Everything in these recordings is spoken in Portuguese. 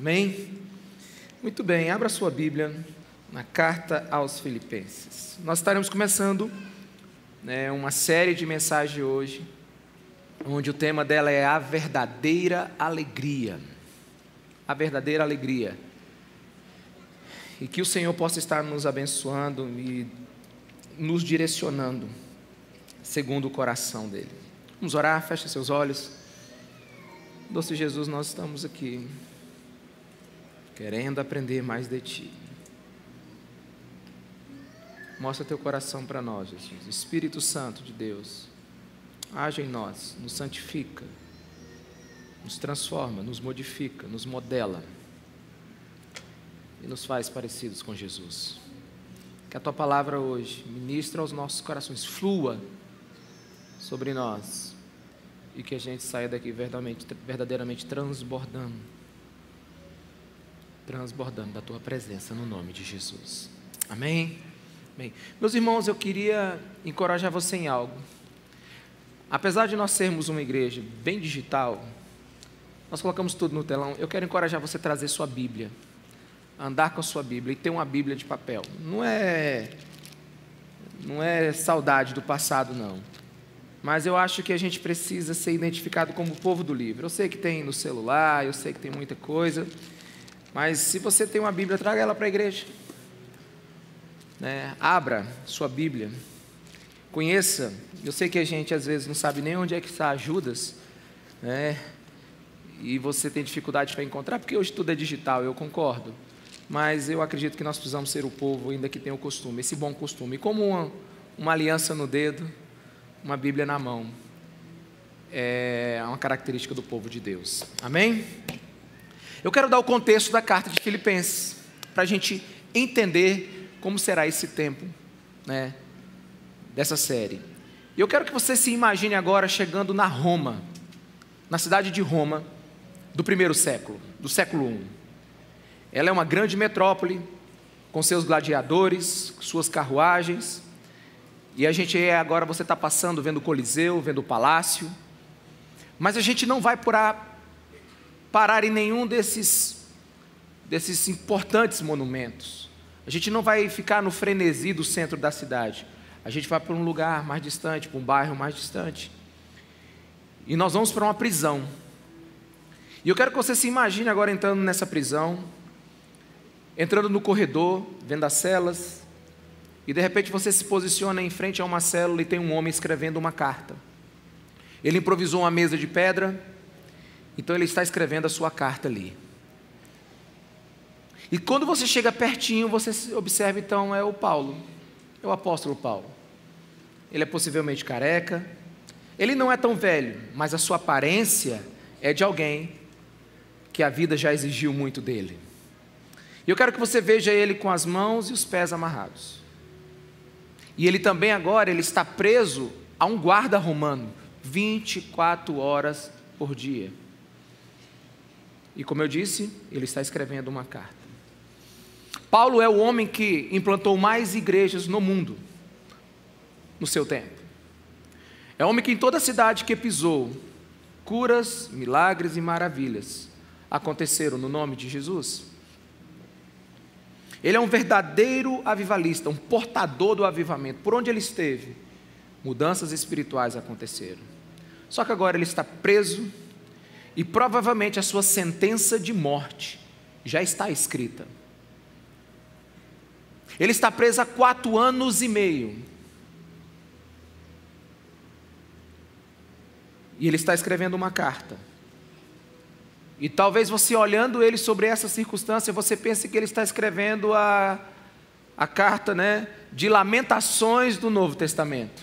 Amém? Muito bem, abra sua Bíblia na carta aos Filipenses. Nós estaremos começando né, uma série de mensagens hoje, onde o tema dela é a verdadeira alegria. A verdadeira alegria. E que o Senhor possa estar nos abençoando e nos direcionando segundo o coração dele. Vamos orar, feche seus olhos. Doce Jesus, nós estamos aqui querendo aprender mais de Ti. Mostra Teu coração para nós, Jesus. Espírito Santo de Deus, age em nós, nos santifica, nos transforma, nos modifica, nos modela e nos faz parecidos com Jesus. Que a Tua palavra hoje ministre aos nossos corações, flua sobre nós e que a gente saia daqui verdadeiramente, verdadeiramente transbordando transbordando da tua presença no nome de Jesus. Amém? Amém. Meus irmãos, eu queria encorajar você em algo. Apesar de nós sermos uma igreja bem digital, nós colocamos tudo no telão. Eu quero encorajar você a trazer sua Bíblia, andar com a sua Bíblia e ter uma Bíblia de papel. Não é não é saudade do passado não mas eu acho que a gente precisa ser identificado como o povo do livro. Eu sei que tem no celular, eu sei que tem muita coisa, mas se você tem uma Bíblia, traga ela para a igreja. Né? Abra sua Bíblia, conheça. Eu sei que a gente às vezes não sabe nem onde é que está Judas, né? e você tem dificuldade para encontrar, porque hoje tudo é digital, eu concordo. Mas eu acredito que nós precisamos ser o povo ainda que tem o costume, esse bom costume. Como uma, uma aliança no dedo, uma Bíblia na mão. É uma característica do povo de Deus. Amém? Eu quero dar o contexto da carta de Filipenses, para a gente entender como será esse tempo né, dessa série. E eu quero que você se imagine agora chegando na Roma, na cidade de Roma, do primeiro século, do século I. Ela é uma grande metrópole, com seus gladiadores, suas carruagens, e a gente é, agora você está passando, vendo o Coliseu, vendo o Palácio. Mas a gente não vai parar em nenhum desses, desses importantes monumentos. A gente não vai ficar no frenesi do centro da cidade. A gente vai para um lugar mais distante, para um bairro mais distante. E nós vamos para uma prisão. E eu quero que você se imagine agora entrando nessa prisão, entrando no corredor, vendo as celas, e de repente você se posiciona em frente a uma célula e tem um homem escrevendo uma carta. Ele improvisou uma mesa de pedra, então ele está escrevendo a sua carta ali. E quando você chega pertinho, você observa então é o Paulo, é o apóstolo Paulo. Ele é possivelmente careca, ele não é tão velho, mas a sua aparência é de alguém que a vida já exigiu muito dele. E eu quero que você veja ele com as mãos e os pés amarrados. E ele também agora ele está preso a um guarda romano, 24 horas por dia. E como eu disse, ele está escrevendo uma carta. Paulo é o homem que implantou mais igrejas no mundo no seu tempo. É homem que em toda cidade que pisou, curas, milagres e maravilhas aconteceram no nome de Jesus. Ele é um verdadeiro avivalista, um portador do avivamento. Por onde ele esteve, mudanças espirituais aconteceram. Só que agora ele está preso e provavelmente a sua sentença de morte já está escrita. Ele está preso há quatro anos e meio. E ele está escrevendo uma carta. E talvez você olhando ele sobre essa circunstância, você pense que ele está escrevendo a, a carta né, de lamentações do Novo Testamento.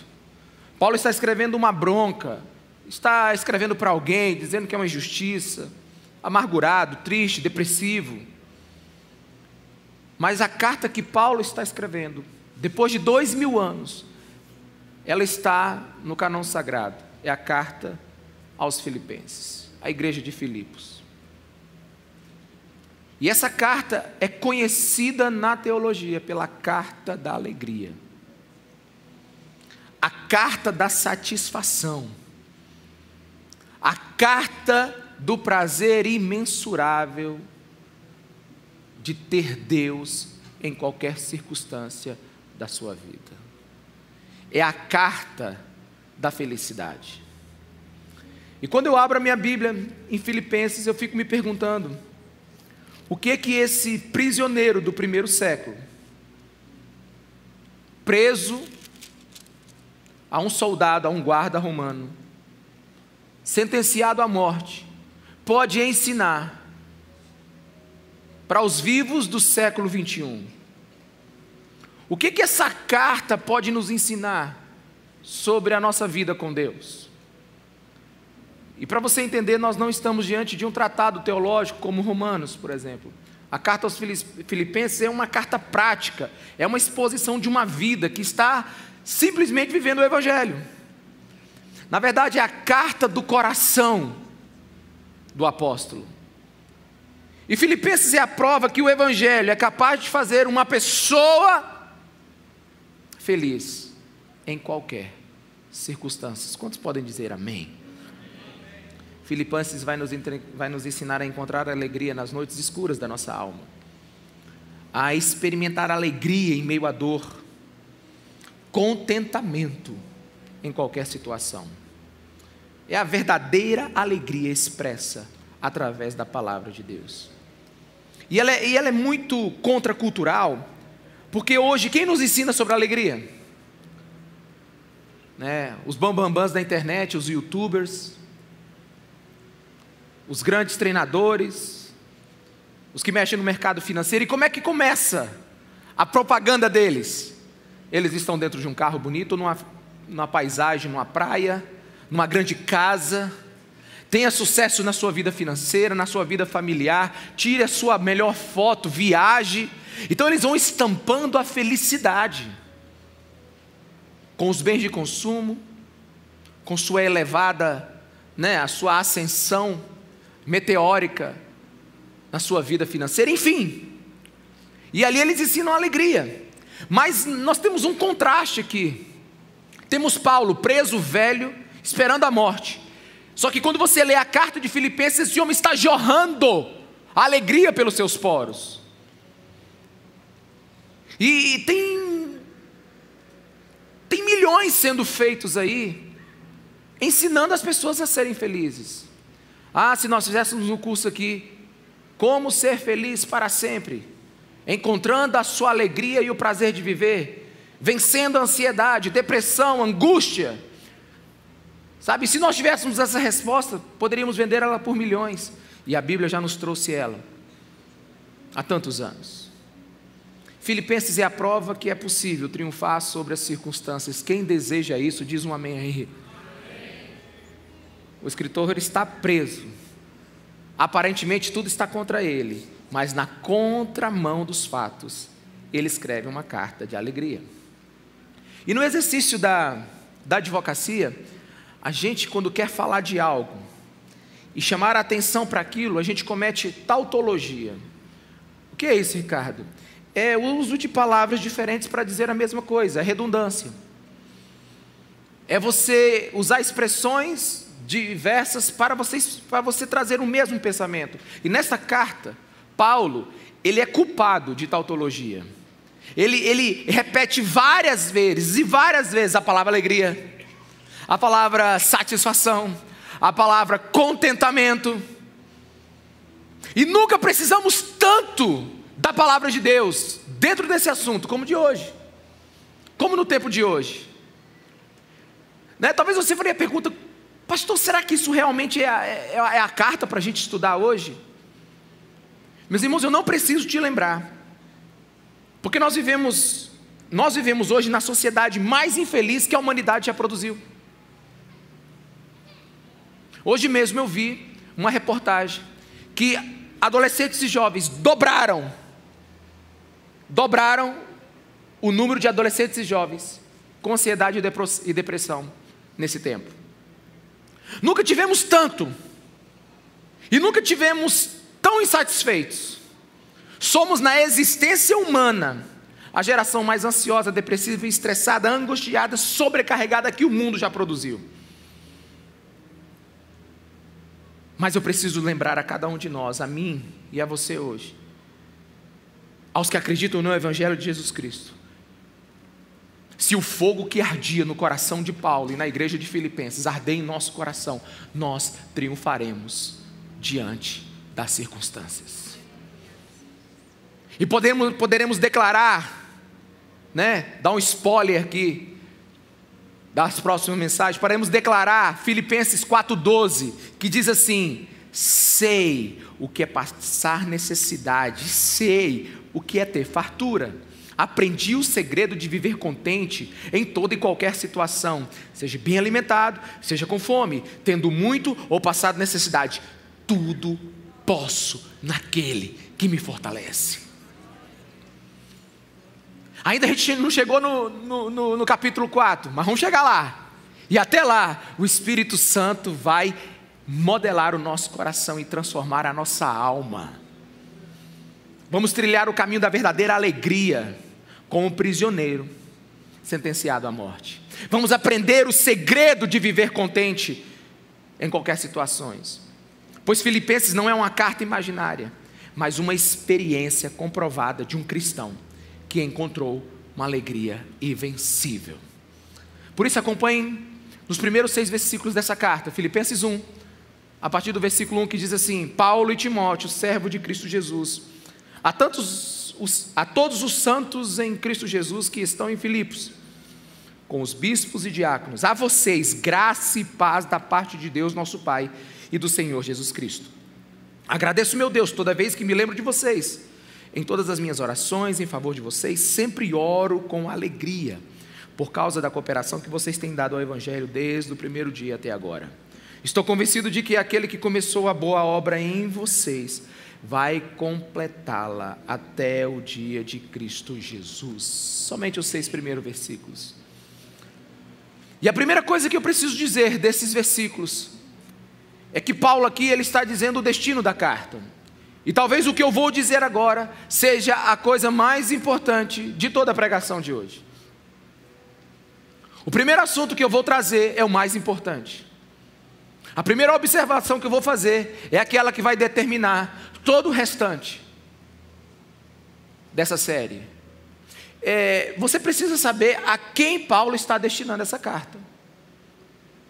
Paulo está escrevendo uma bronca, está escrevendo para alguém, dizendo que é uma injustiça, amargurado, triste, depressivo. Mas a carta que Paulo está escrevendo, depois de dois mil anos, ela está no canão sagrado. É a carta aos Filipenses, a igreja de Filipos. E essa carta é conhecida na teologia pela carta da alegria, a carta da satisfação, a carta do prazer imensurável de ter Deus em qualquer circunstância da sua vida. É a carta da felicidade. E quando eu abro a minha Bíblia em Filipenses, eu fico me perguntando: o que que esse prisioneiro do primeiro século, preso a um soldado, a um guarda romano, sentenciado à morte, pode ensinar para os vivos do século 21? O que que essa carta pode nos ensinar sobre a nossa vida com Deus? E para você entender, nós não estamos diante de um tratado teológico como Romanos, por exemplo. A carta aos Filipenses é uma carta prática, é uma exposição de uma vida que está simplesmente vivendo o Evangelho. Na verdade, é a carta do coração do apóstolo. E Filipenses é a prova que o Evangelho é capaz de fazer uma pessoa feliz em qualquer circunstância. Quantos podem dizer amém? Filipenses vai nos, vai nos ensinar a encontrar alegria nas noites escuras da nossa alma, a experimentar alegria em meio à dor, contentamento em qualquer situação. É a verdadeira alegria expressa através da palavra de Deus. E ela, é, e ela é muito contracultural, porque hoje quem nos ensina sobre alegria? Né? Os bambambãs da internet, os youtubers, os grandes treinadores, os que mexem no mercado financeiro. E como é que começa a propaganda deles? Eles estão dentro de um carro bonito, numa, numa paisagem, numa praia, numa grande casa. Tenha sucesso na sua vida financeira, na sua vida familiar. Tire a sua melhor foto, viaje. Então eles vão estampando a felicidade com os bens de consumo, com sua elevada, né, a sua ascensão meteórica na sua vida financeira, enfim. E ali eles ensinam alegria. Mas nós temos um contraste aqui. Temos Paulo preso, velho, esperando a morte. Só que quando você lê a carta de Filipenses, esse homem está jorrando a alegria pelos seus poros. E tem tem milhões sendo feitos aí ensinando as pessoas a serem felizes. Ah, se nós fizéssemos um curso aqui, como ser feliz para sempre encontrando a sua alegria e o prazer de viver, vencendo a ansiedade, depressão, angústia. Sabe, se nós tivéssemos essa resposta, poderíamos vender ela por milhões, e a Bíblia já nos trouxe ela há tantos anos. Filipenses é a prova que é possível triunfar sobre as circunstâncias. Quem deseja isso, diz um amém aí. O escritor está preso. Aparentemente tudo está contra ele mas na contramão dos fatos, ele escreve uma carta de alegria. E no exercício da, da advocacia, a gente, quando quer falar de algo e chamar a atenção para aquilo, a gente comete tautologia. O que é isso, Ricardo? É o uso de palavras diferentes para dizer a mesma coisa, é redundância. É você usar expressões diversas para você, para você trazer o mesmo pensamento. E nessa carta, Paulo, ele é culpado de tautologia. Ele, ele repete várias vezes e várias vezes a palavra alegria, a palavra satisfação, a palavra contentamento. E nunca precisamos tanto da palavra de Deus dentro desse assunto como de hoje, como no tempo de hoje. Né? Talvez você faria a pergunta, pastor, será que isso realmente é a, é, é a carta para a gente estudar hoje? Meus irmãos, eu não preciso te lembrar, porque nós vivemos, nós vivemos hoje na sociedade mais infeliz que a humanidade já produziu. Hoje mesmo eu vi uma reportagem que adolescentes e jovens dobraram, dobraram o número de adolescentes e jovens com ansiedade e depressão nesse tempo. Nunca tivemos tanto, e nunca tivemos tão insatisfeitos. Somos na existência humana a geração mais ansiosa, depressiva, estressada, angustiada, sobrecarregada que o mundo já produziu. Mas eu preciso lembrar a cada um de nós, a mim e a você hoje, aos que acreditam no Evangelho de Jesus Cristo. Se o fogo que ardia no coração de Paulo e na igreja de Filipenses arder em nosso coração, nós triunfaremos diante das circunstâncias. E podemos, poderemos declarar, né, dar um spoiler aqui das próximas mensagens, podemos declarar Filipenses 4,12, que diz assim: sei o que é passar necessidade, sei o que é ter fartura. Aprendi o segredo de viver contente em toda e qualquer situação, seja bem alimentado, seja com fome, tendo muito ou passado necessidade. Tudo posso naquele que me fortalece. Ainda a gente não chegou no, no, no, no capítulo 4, mas vamos chegar lá. E até lá, o Espírito Santo vai modelar o nosso coração e transformar a nossa alma. Vamos trilhar o caminho da verdadeira alegria como prisioneiro sentenciado à morte. Vamos aprender o segredo de viver contente em qualquer situação. Pois Filipenses não é uma carta imaginária, mas uma experiência comprovada de um cristão que encontrou uma alegria invencível. Por isso acompanhem nos primeiros seis versículos dessa carta, Filipenses 1, a partir do versículo 1 que diz assim: Paulo e Timóteo, servo de Cristo Jesus, a, tantos, os, a todos os santos em Cristo Jesus que estão em Filipos, com os bispos e diáconos, a vocês graça e paz da parte de Deus, nosso Pai, e do Senhor Jesus Cristo. Agradeço, meu Deus, toda vez que me lembro de vocês, em todas as minhas orações em favor de vocês, sempre oro com alegria, por causa da cooperação que vocês têm dado ao Evangelho desde o primeiro dia até agora Estou convencido de que aquele que começou a boa obra em vocês vai completá-la até o dia de Cristo Jesus. Somente os seis primeiros versículos. E a primeira coisa que eu preciso dizer desses versículos é que Paulo aqui ele está dizendo o destino da carta. E talvez o que eu vou dizer agora seja a coisa mais importante de toda a pregação de hoje. O primeiro assunto que eu vou trazer é o mais importante. A primeira observação que eu vou fazer é aquela que vai determinar todo o restante dessa série. É, você precisa saber a quem Paulo está destinando essa carta.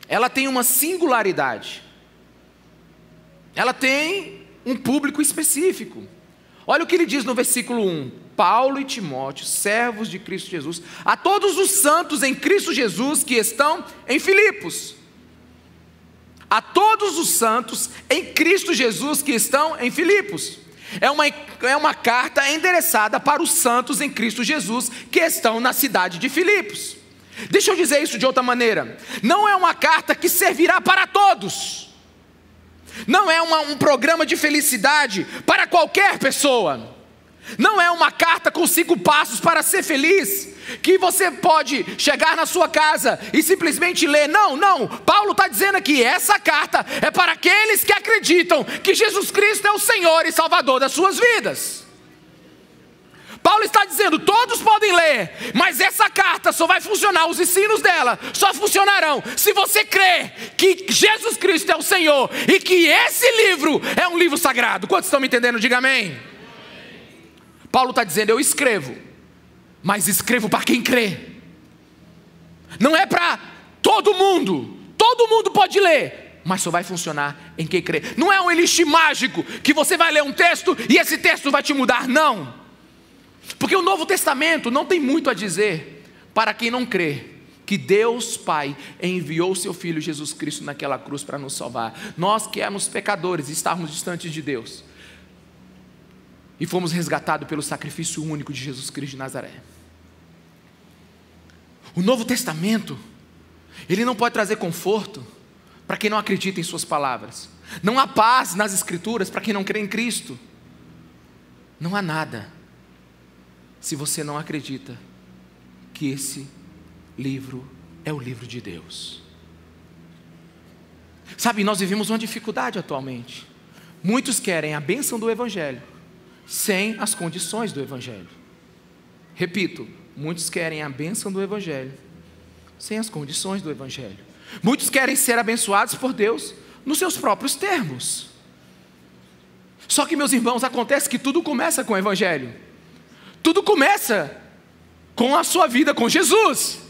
Ela tem uma singularidade. Ela tem um público específico. Olha o que ele diz no versículo 1: Paulo e Timóteo, servos de Cristo Jesus, a todos os santos em Cristo Jesus que estão em Filipos a todos os santos em Cristo Jesus que estão em Filipos. É uma, é uma carta endereçada para os santos em Cristo Jesus que estão na cidade de Filipos. Deixa eu dizer isso de outra maneira: não é uma carta que servirá para todos, não é uma, um programa de felicidade para qualquer pessoa, não é uma carta com cinco passos para ser feliz, que você pode chegar na sua casa e simplesmente ler. Não, não. Paulo está dizendo aqui: essa carta é para aqueles que acreditam que Jesus Cristo é o Senhor e Salvador das suas vidas. Paulo está dizendo: todos podem ler, mas essa carta só vai funcionar, os ensinos dela só funcionarão se você crer que Jesus Cristo é o Senhor e que esse livro é um livro sagrado. Quantos estão me entendendo? Diga amém. Paulo está dizendo: eu escrevo mas escrevo para quem crê. Não é para todo mundo. Todo mundo pode ler, mas só vai funcionar em quem crê. Não é um elixir mágico que você vai ler um texto e esse texto vai te mudar, não. Porque o Novo Testamento não tem muito a dizer para quem não crê que Deus Pai enviou seu Filho Jesus Cristo naquela cruz para nos salvar. Nós que éramos pecadores e estávamos distantes de Deus, e fomos resgatados pelo sacrifício único de Jesus Cristo de Nazaré. O Novo Testamento, ele não pode trazer conforto para quem não acredita em Suas palavras. Não há paz nas Escrituras para quem não crê em Cristo. Não há nada se você não acredita que esse livro é o livro de Deus. Sabe, nós vivemos uma dificuldade atualmente. Muitos querem a bênção do Evangelho sem as condições do Evangelho. Repito, muitos querem a bênção do Evangelho sem as condições do Evangelho. Muitos querem ser abençoados por Deus nos seus próprios termos. Só que, meus irmãos, acontece que tudo começa com o Evangelho. Tudo começa com a sua vida com Jesus.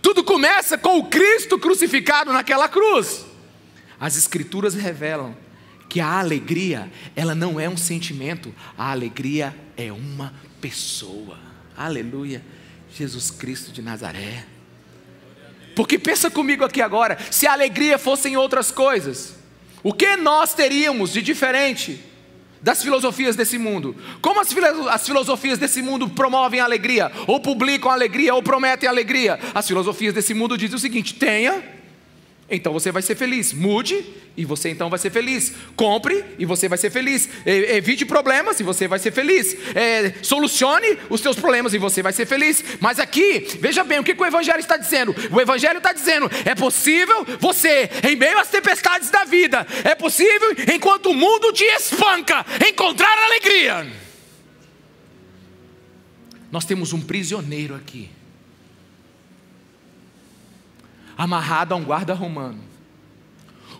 Tudo começa com o Cristo crucificado naquela cruz. As escrituras revelam que a alegria, ela não é um sentimento, a alegria é uma pessoa. Aleluia. Jesus Cristo de Nazaré. Porque pensa comigo aqui agora, se a alegria fosse em outras coisas, o que nós teríamos de diferente das filosofias desse mundo? Como as, as filosofias desse mundo promovem alegria, ou publicam alegria, ou prometem alegria? As filosofias desse mundo dizem o seguinte: tenha, então você vai ser feliz. Mude e você então vai ser feliz. Compre e você vai ser feliz. Evite problemas e você vai ser feliz. É, solucione os seus problemas e você vai ser feliz. Mas aqui, veja bem, o que, que o Evangelho está dizendo? O Evangelho está dizendo: é possível você, em meio às tempestades da vida, é possível, enquanto o mundo te espanca, encontrar alegria. Nós temos um prisioneiro aqui, amarrado a um guarda romano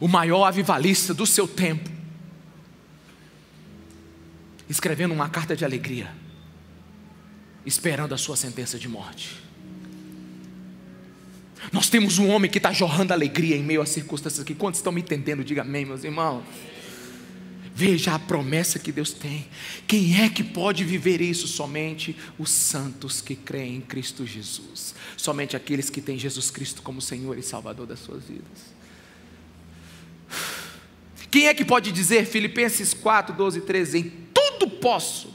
o maior avivalista do seu tempo, escrevendo uma carta de alegria, esperando a sua sentença de morte. Nós temos um homem que está jorrando alegria em meio às circunstâncias aqui. Quantos estão me entendendo? Diga amém, meus irmãos. Veja a promessa que Deus tem. Quem é que pode viver isso? Somente os santos que creem em Cristo Jesus. Somente aqueles que têm Jesus Cristo como Senhor e Salvador das suas vidas. Quem é que pode dizer, Filipenses 4, 12 e 13, em tudo posso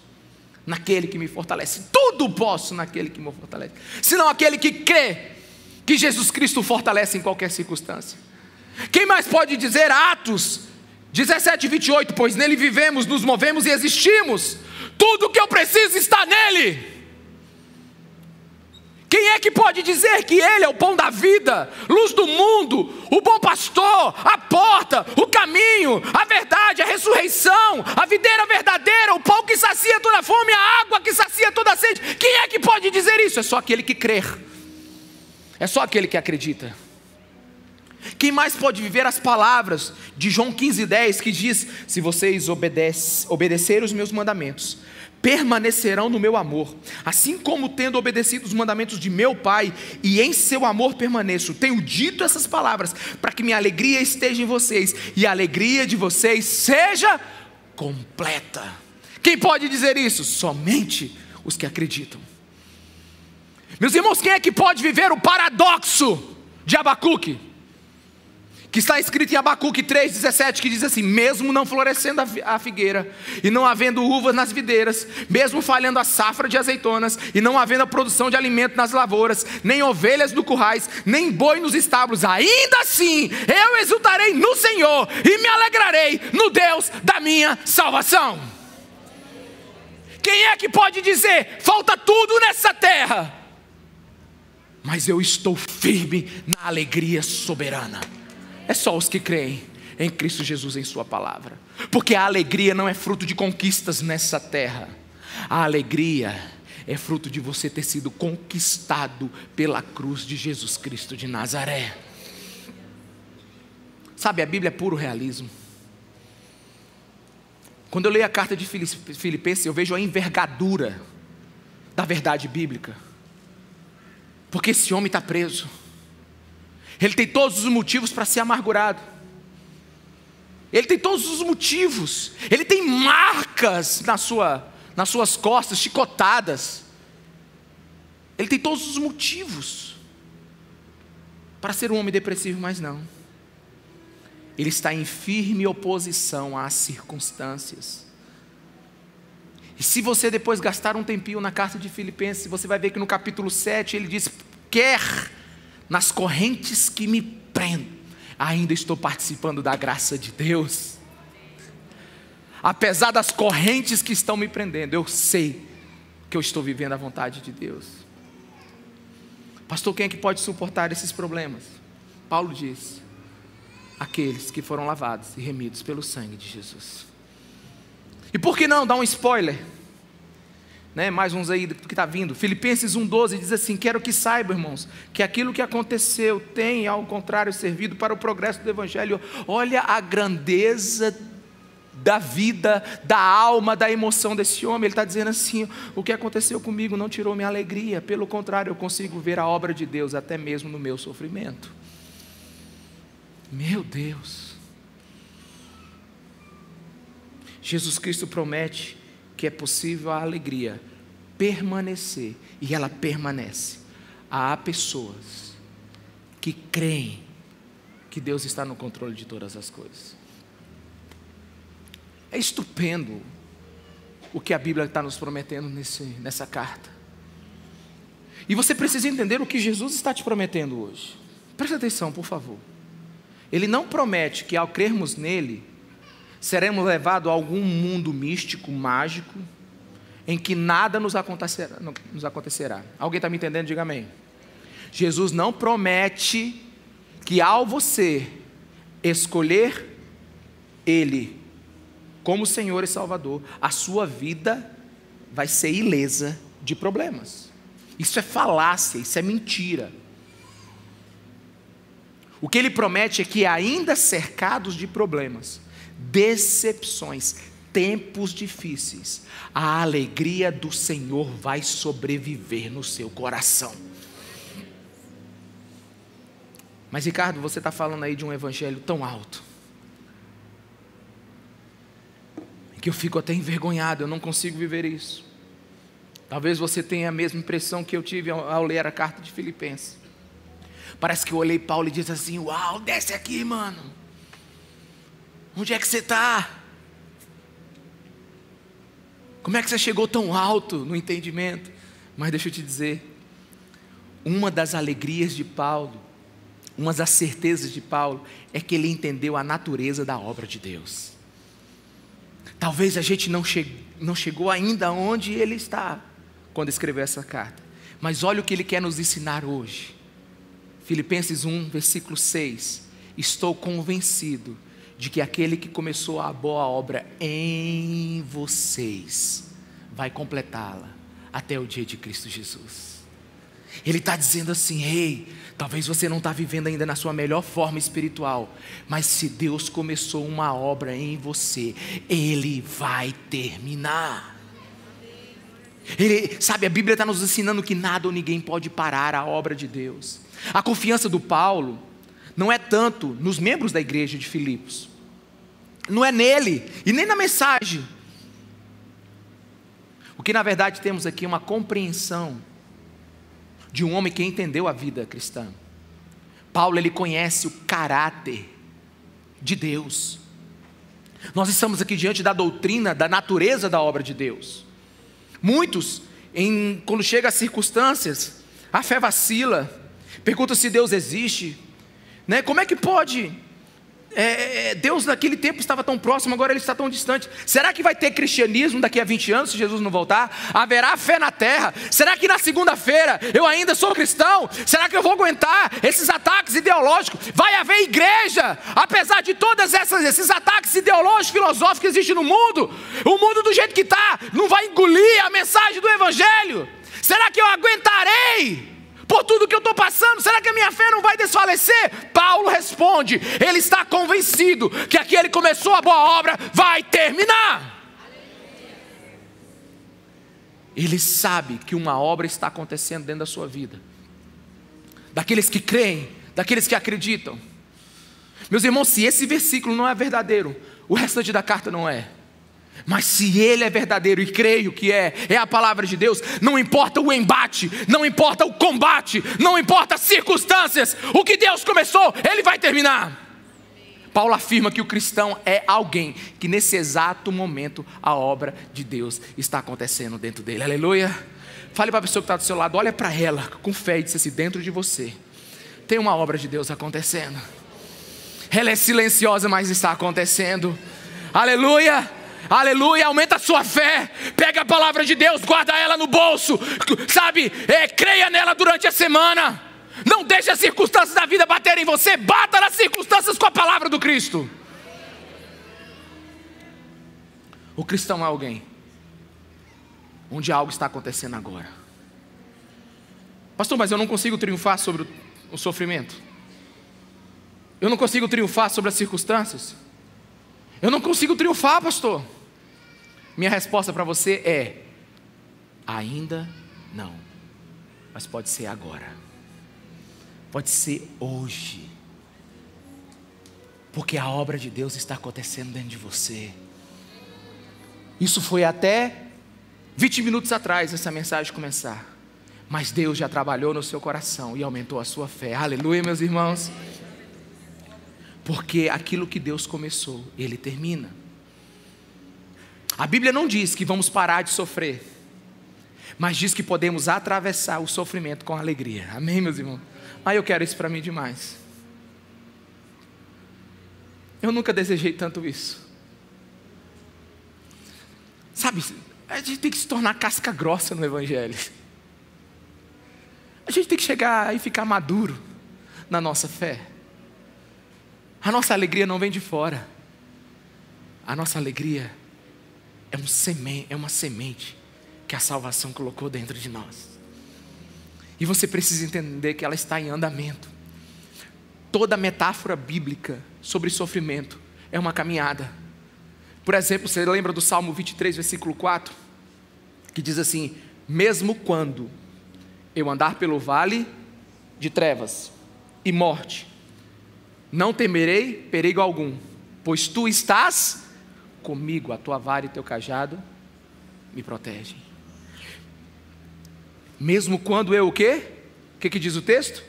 naquele que me fortalece, tudo posso naquele que me fortalece, senão aquele que crê que Jesus Cristo fortalece em qualquer circunstância. Quem mais pode dizer Atos 17, 28, pois nele vivemos, nos movemos e existimos, tudo o que eu preciso está nele. Quem é que pode dizer que Ele é o pão da vida, luz do mundo, o bom pastor, a porta, o caminho, a verdade, a ressurreição, a videira verdadeira, o pão que sacia toda fome, a água que sacia toda sede? Quem é que pode dizer isso? É só aquele que crer, é só aquele que acredita. Quem mais pode viver as palavras de João 15,10 que diz: Se vocês obedece, obedecerem os meus mandamentos, permanecerão no meu amor, assim como tendo obedecido os mandamentos de meu Pai e em seu amor permaneço. Tenho dito essas palavras para que minha alegria esteja em vocês e a alegria de vocês seja completa. Quem pode dizer isso? Somente os que acreditam. Meus irmãos, quem é que pode viver o paradoxo de Abacuque? Que está escrito em Abacuque 3,17, que diz assim: Mesmo não florescendo a figueira, e não havendo uvas nas videiras, mesmo falhando a safra de azeitonas, e não havendo a produção de alimento nas lavouras, nem ovelhas no currais, nem boi nos estábulos, ainda assim eu exultarei no Senhor e me alegrarei no Deus da minha salvação. Quem é que pode dizer, falta tudo nessa terra, mas eu estou firme na alegria soberana? É só os que creem em Cristo Jesus em Sua palavra. Porque a alegria não é fruto de conquistas nessa terra, a alegria é fruto de você ter sido conquistado pela cruz de Jesus Cristo de Nazaré. Sabe, a Bíblia é puro realismo. Quando eu leio a carta de Filipenses, eu vejo a envergadura da verdade bíblica. Porque esse homem está preso. Ele tem todos os motivos para ser amargurado. Ele tem todos os motivos. Ele tem marcas na sua, nas suas costas, chicotadas. Ele tem todos os motivos para ser um homem depressivo, mas não. Ele está em firme oposição às circunstâncias. E se você depois gastar um tempinho na carta de Filipenses, você vai ver que no capítulo 7 ele diz: quer nas correntes que me prendem, ainda estou participando da graça de Deus. Apesar das correntes que estão me prendendo, eu sei que eu estou vivendo a vontade de Deus. Pastor, quem é que pode suportar esses problemas? Paulo diz: aqueles que foram lavados e remidos pelo sangue de Jesus. E por que não dar um spoiler? Né, mais uns aí que está vindo. Filipenses 1,12 diz assim: Quero que saibam, irmãos, que aquilo que aconteceu tem, ao contrário, servido para o progresso do Evangelho. Olha a grandeza da vida, da alma, da emoção desse homem. Ele está dizendo assim: o que aconteceu comigo não tirou minha alegria, pelo contrário, eu consigo ver a obra de Deus até mesmo no meu sofrimento. Meu Deus. Jesus Cristo promete que é possível a alegria permanecer, e ela permanece. Há pessoas que creem que Deus está no controle de todas as coisas. É estupendo o que a Bíblia está nos prometendo nesse, nessa carta. E você precisa entender o que Jesus está te prometendo hoje. Preste atenção, por favor. Ele não promete que ao crermos nele, seremos levados a algum mundo místico, mágico, em que nada nos acontecerá. Nos acontecerá. Alguém está me entendendo? Diga amém. Jesus não promete que ao você escolher Ele como Senhor e Salvador, a sua vida vai ser ilesa de problemas. Isso é falácia, isso é mentira. O que ele promete é que, ainda cercados de problemas, decepções, tempos difíceis, a alegria do Senhor vai sobreviver no seu coração. Mas, Ricardo, você está falando aí de um evangelho tão alto. que eu fico até envergonhado, eu não consigo viver isso. Talvez você tenha a mesma impressão que eu tive ao, ler a carta de Filipenses. Parece que eu olhei Paulo e disse assim: Uau, desce aqui, mano. Onde é que você está? Como é que você chegou tão alto no entendimento? Mas deixa eu te dizer, uma das alegrias de Paulo, uma das certezas de Paulo, é que ele entendeu a natureza da obra de Deus. Talvez a gente não, che não chegou ainda onde ele está quando escreveu essa carta. Mas olha o que ele quer nos ensinar hoje. Filipenses 1, versículo 6. Estou convencido de que aquele que começou a boa obra em vocês vai completá-la até o dia de Cristo Jesus. Ele está dizendo assim: ei, talvez você não está vivendo ainda na sua melhor forma espiritual, mas se Deus começou uma obra em você, Ele vai terminar. Ele, sabe, a Bíblia está nos ensinando que nada ou ninguém pode parar a obra de Deus. A confiança do Paulo não é tanto nos membros da igreja de Filipos, não é nele e nem na mensagem. O que na verdade temos aqui é uma compreensão de um homem que entendeu a vida cristã. Paulo ele conhece o caráter de Deus. Nós estamos aqui diante da doutrina da natureza da obra de Deus. Muitos, em, quando chega as circunstâncias, a fé vacila, pergunta se Deus existe, né? Como é que pode é, é, Deus naquele tempo estava tão próximo, agora ele está tão distante. Será que vai ter cristianismo daqui a 20 anos se Jesus não voltar? Haverá fé na terra? Será que na segunda-feira eu ainda sou cristão? Será que eu vou aguentar esses ataques ideológicos? Vai haver igreja, apesar de todos esses ataques ideológicos, filosóficos que existem no mundo? O mundo do jeito que está não vai engolir a mensagem do Evangelho? Será que eu aguentarei? Por tudo que eu estou passando, será que a minha fé não vai desfalecer? Paulo responde: ele está convencido que aquele que começou a boa obra vai terminar. Ele sabe que uma obra está acontecendo dentro da sua vida, daqueles que creem, daqueles que acreditam. Meus irmãos, se esse versículo não é verdadeiro, o restante da carta não é. Mas se ele é verdadeiro e creio que é, é a palavra de Deus, não importa o embate, não importa o combate, não importa as circunstâncias, o que Deus começou, ele vai terminar. Paulo afirma que o cristão é alguém que nesse exato momento a obra de Deus está acontecendo dentro dele. Aleluia. Fale para a pessoa que está do seu lado, olha para ela com fé e diz assim: dentro de você tem uma obra de Deus acontecendo. Ela é silenciosa, mas está acontecendo. Aleluia aleluia, aumenta a sua fé, pega a palavra de Deus, guarda ela no bolso, sabe, é, creia nela durante a semana, não deixe as circunstâncias da vida baterem em você, bata nas circunstâncias com a palavra do Cristo. O cristão é alguém onde algo está acontecendo agora. Pastor, mas eu não consigo triunfar sobre o sofrimento. Eu não consigo triunfar sobre as circunstâncias. Eu não consigo triunfar, pastor. Minha resposta para você é: ainda não, mas pode ser agora, pode ser hoje, porque a obra de Deus está acontecendo dentro de você. Isso foi até 20 minutos atrás, essa mensagem começar. Mas Deus já trabalhou no seu coração e aumentou a sua fé. Aleluia, meus irmãos. Porque aquilo que Deus começou, Ele termina. A Bíblia não diz que vamos parar de sofrer, mas diz que podemos atravessar o sofrimento com alegria. Amém, meus irmãos? Ah, eu quero isso para mim demais. Eu nunca desejei tanto isso. Sabe, a gente tem que se tornar casca grossa no Evangelho. A gente tem que chegar e ficar maduro na nossa fé. A nossa alegria não vem de fora. A nossa alegria é, um semente, é uma semente que a salvação colocou dentro de nós. E você precisa entender que ela está em andamento. Toda metáfora bíblica sobre sofrimento é uma caminhada. Por exemplo, você lembra do Salmo 23, versículo 4? Que diz assim: Mesmo quando eu andar pelo vale de trevas e morte, não temerei perigo algum, pois tu estás comigo, a tua vara e teu cajado me protegem. Mesmo quando eu o quê? O que, que diz o texto?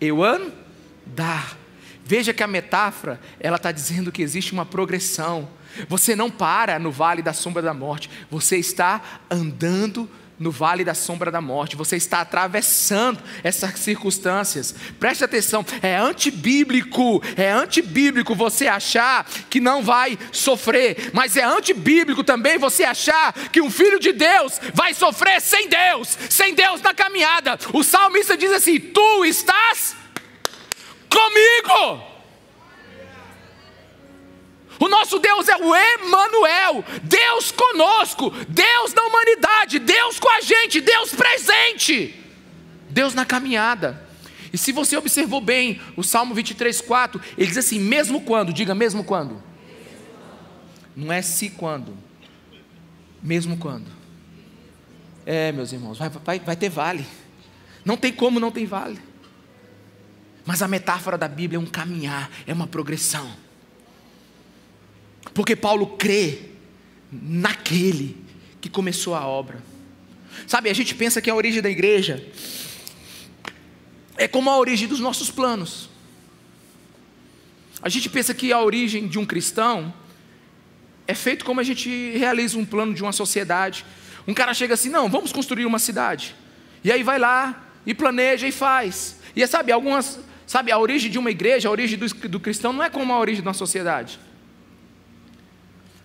Eu andar. Veja que a metáfora, ela está dizendo que existe uma progressão. Você não para no vale da sombra da morte, você está andando no vale da sombra da morte, você está atravessando essas circunstâncias. Preste atenção, é antibíblico, é antibíblico você achar que não vai sofrer, mas é antibíblico também você achar que um filho de Deus vai sofrer sem Deus, sem Deus na caminhada. O salmista diz assim: Tu estás comigo. O nosso Deus é o Emanuel, Deus conosco, Deus na humanidade, Deus com a gente, Deus presente. Deus na caminhada. E se você observou bem o Salmo 23, 4, ele diz assim: mesmo quando, diga mesmo quando. Não é se quando, mesmo quando. É, meus irmãos, vai, vai, vai ter vale. Não tem como não tem vale. Mas a metáfora da Bíblia é um caminhar, é uma progressão. Porque Paulo crê naquele que começou a obra. Sabe, a gente pensa que a origem da igreja é como a origem dos nossos planos. A gente pensa que a origem de um cristão é feito como a gente realiza um plano de uma sociedade. Um cara chega assim, não, vamos construir uma cidade. E aí vai lá e planeja e faz. E sabe, algumas, sabe, a origem de uma igreja, a origem do, do cristão não é como a origem de uma sociedade.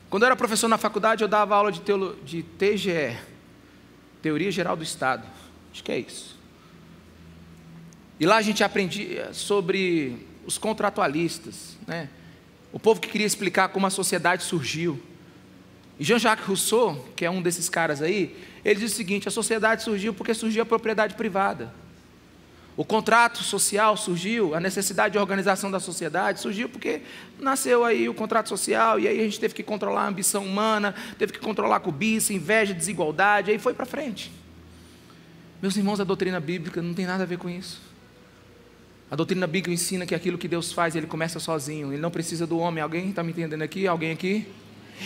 Quando eu era professor na faculdade, eu dava aula de, teolo, de TGE, Teoria Geral do Estado. Acho que é isso. E lá a gente aprendia sobre os contratualistas, né? o povo que queria explicar como a sociedade surgiu. E Jean-Jacques Rousseau, que é um desses caras aí, ele diz o seguinte: a sociedade surgiu porque surgiu a propriedade privada. O contrato social surgiu, a necessidade de organização da sociedade surgiu porque nasceu aí o contrato social e aí a gente teve que controlar a ambição humana, teve que controlar a cobiça, inveja, desigualdade, aí foi para frente. Meus irmãos, a doutrina bíblica não tem nada a ver com isso. A doutrina bíblica ensina que aquilo que Deus faz, ele começa sozinho, ele não precisa do homem. Alguém está me entendendo aqui? Alguém aqui?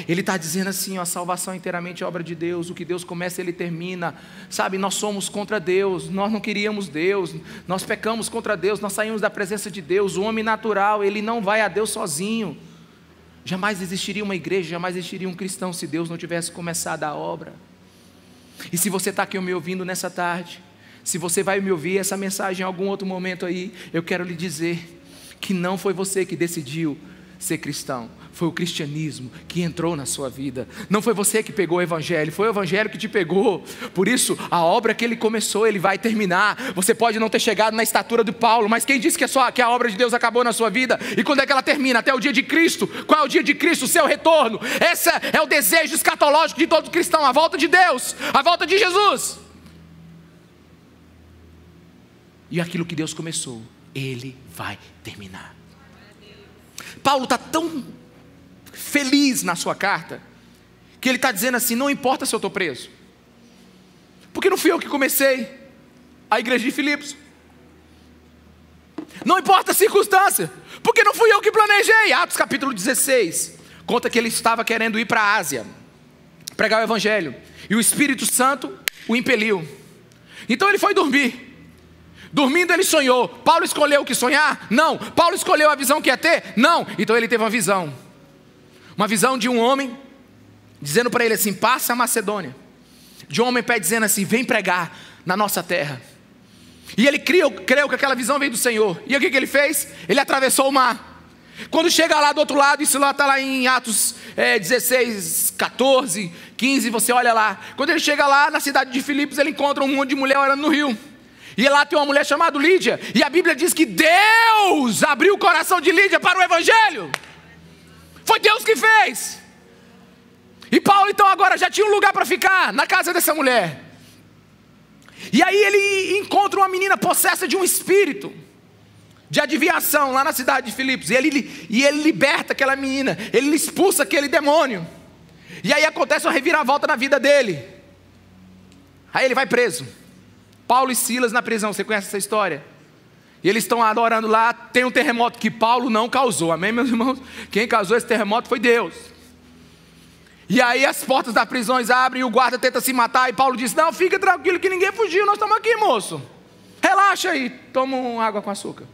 Ele está dizendo assim: ó, a salvação é inteiramente obra de Deus, o que Deus começa, Ele termina. Sabe, nós somos contra Deus, nós não queríamos Deus, nós pecamos contra Deus, nós saímos da presença de Deus. O homem natural, ele não vai a Deus sozinho. Jamais existiria uma igreja, jamais existiria um cristão se Deus não tivesse começado a obra. E se você está aqui me ouvindo nessa tarde, se você vai me ouvir essa mensagem em algum outro momento aí, eu quero lhe dizer que não foi você que decidiu ser cristão, foi o cristianismo que entrou na sua vida. Não foi você que pegou o evangelho, foi o evangelho que te pegou. Por isso, a obra que ele começou, ele vai terminar. Você pode não ter chegado na estatura de Paulo, mas quem disse que, é só, que a obra de Deus acabou na sua vida? E quando é que ela termina? Até o dia de Cristo. Qual é o dia de Cristo? O seu retorno. Esse é o desejo escatológico de todo cristão, a volta de Deus, a volta de Jesus. E aquilo que Deus começou, ele vai terminar. Paulo está tão feliz na sua carta, que ele está dizendo assim: não importa se eu estou preso, porque não fui eu que comecei a igreja de Filipos. Não importa a circunstância, porque não fui eu que planejei. Atos capítulo 16 conta que ele estava querendo ir para a Ásia, pregar o evangelho, e o Espírito Santo o impeliu. Então ele foi dormir. Dormindo ele sonhou. Paulo escolheu o que sonhar? Não. Paulo escolheu a visão que ia ter? Não. Então ele teve uma visão. Uma visão de um homem dizendo para ele assim: passa a Macedônia. De um homem pé dizendo assim: vem pregar na nossa terra. E ele creu, creu que aquela visão veio do Senhor. E o que, que ele fez? Ele atravessou o mar. Quando chega lá do outro lado, isso lá está lá em Atos é, 16, 14, 15, você olha lá. Quando ele chega lá na cidade de Filipos, ele encontra um monte de mulher orando no rio. E lá tem uma mulher chamada Lídia. E a Bíblia diz que Deus abriu o coração de Lídia para o Evangelho. Foi Deus que fez. E Paulo então agora já tinha um lugar para ficar na casa dessa mulher. E aí ele encontra uma menina possessa de um espírito de adivinhação lá na cidade de Filipos. E ele, e ele liberta aquela menina, ele expulsa aquele demônio. E aí acontece uma reviravolta na vida dele. Aí ele vai preso. Paulo e Silas na prisão, você conhece essa história? E eles estão adorando lá, tem um terremoto que Paulo não causou, amém, meus irmãos? Quem causou esse terremoto foi Deus. E aí as portas das prisões abrem e o guarda tenta se matar. E Paulo diz: Não, fica tranquilo que ninguém fugiu, nós estamos aqui, moço. Relaxa aí, toma água com açúcar.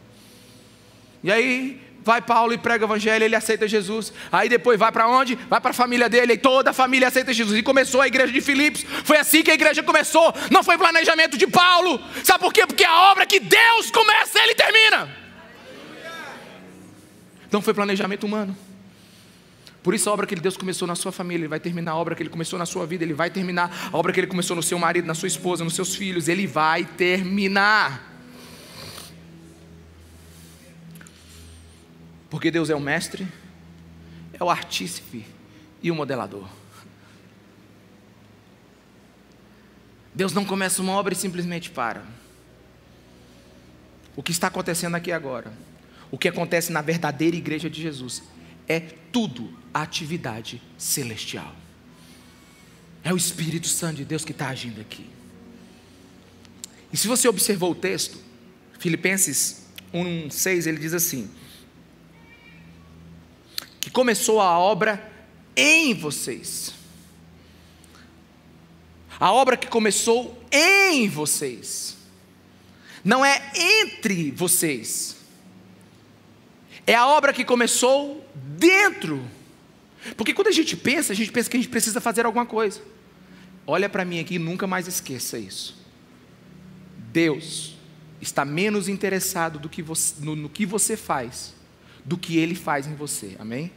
E aí vai Paulo e prega o evangelho, ele aceita Jesus. Aí depois vai para onde? Vai para a família dele, e toda a família aceita Jesus. E começou a igreja de Filipos. Foi assim que a igreja começou. Não foi planejamento de Paulo. Sabe por quê? Porque a obra que Deus começa, ele termina. Não foi planejamento humano. Por isso a obra que Deus começou na sua família, Ele vai terminar a obra que Ele começou na sua vida, Ele vai terminar a obra que Ele começou no seu marido, na sua esposa, nos seus filhos, Ele vai terminar. Porque Deus é o mestre, é o artífice e o modelador. Deus não começa uma obra e simplesmente para. O que está acontecendo aqui agora, o que acontece na verdadeira igreja de Jesus, é tudo atividade celestial. É o Espírito Santo de Deus que está agindo aqui. E se você observou o texto, Filipenses 1,6, ele diz assim: começou a obra em vocês. A obra que começou em vocês. Não é entre vocês. É a obra que começou dentro. Porque quando a gente pensa, a gente pensa que a gente precisa fazer alguma coisa. Olha para mim aqui, nunca mais esqueça isso. Deus está menos interessado do que você, no, no que você faz do que Ele faz em você, amém?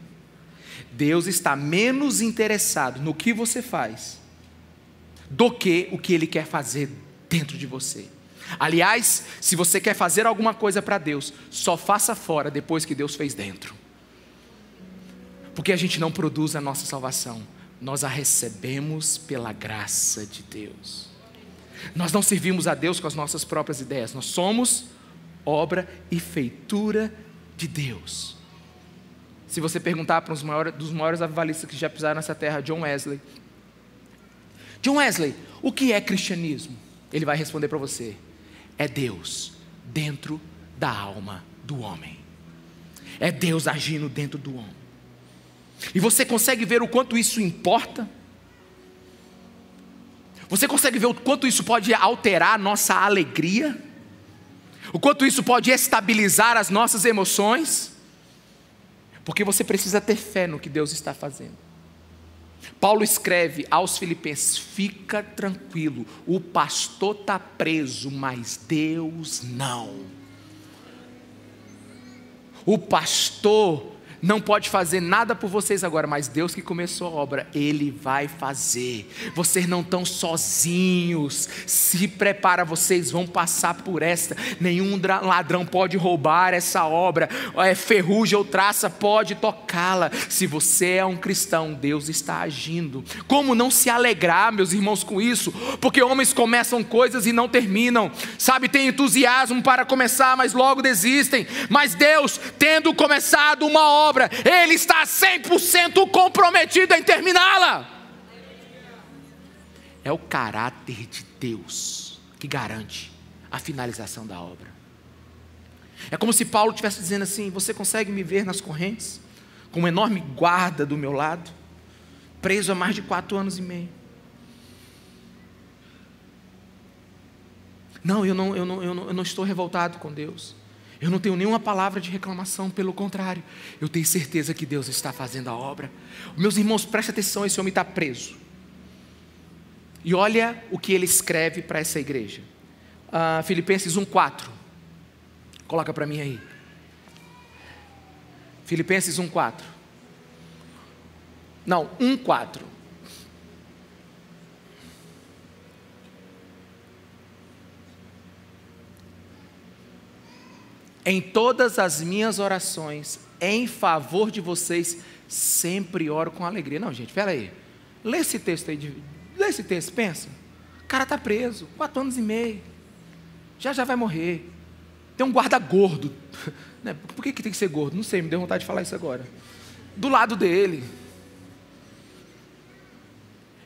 Deus está menos interessado no que você faz do que o que Ele quer fazer dentro de você. Aliás, se você quer fazer alguma coisa para Deus, só faça fora depois que Deus fez dentro. Porque a gente não produz a nossa salvação, nós a recebemos pela graça de Deus. Nós não servimos a Deus com as nossas próprias ideias, nós somos obra e feitura de Deus. Se você perguntar para um dos maiores avivalistas que já pisaram nessa terra, John Wesley, John Wesley, o que é cristianismo? Ele vai responder para você: é Deus dentro da alma do homem. É Deus agindo dentro do homem. E você consegue ver o quanto isso importa? Você consegue ver o quanto isso pode alterar a nossa alegria? O quanto isso pode estabilizar as nossas emoções? Porque você precisa ter fé no que Deus está fazendo. Paulo escreve aos Filipenses: fica tranquilo, o pastor está preso, mas Deus não. O pastor não pode fazer nada por vocês agora, mas Deus que começou a obra, Ele vai fazer. Vocês não estão sozinhos. Se prepara, vocês vão passar por esta. Nenhum ladrão pode roubar essa obra. É ferrugem ou traça pode tocá-la. Se você é um cristão, Deus está agindo. Como não se alegrar, meus irmãos, com isso? Porque homens começam coisas e não terminam. Sabe, tem entusiasmo para começar, mas logo desistem. Mas Deus, tendo começado uma obra obra, Ele está 100% comprometido em terminá-la. É o caráter de Deus que garante a finalização da obra. É como se Paulo estivesse dizendo assim: Você consegue me ver nas correntes, com uma enorme guarda do meu lado, preso há mais de quatro anos e meio. Não, eu não, eu não, eu não, eu não estou revoltado com Deus. Eu não tenho nenhuma palavra de reclamação, pelo contrário, eu tenho certeza que Deus está fazendo a obra. Meus irmãos, preste atenção: esse homem está preso. E olha o que ele escreve para essa igreja. Uh, Filipenses 1,4. Coloca para mim aí. Filipenses 1,4. Não, 1,4. Em todas as minhas orações, em favor de vocês, sempre oro com alegria. Não, gente, espera aí. Lê esse texto aí, de, lê esse texto, pensa. O cara está preso, quatro anos e meio. Já já vai morrer. Tem um guarda gordo. Né? Por que, que tem que ser gordo? Não sei, me deu vontade de falar isso agora. Do lado dele.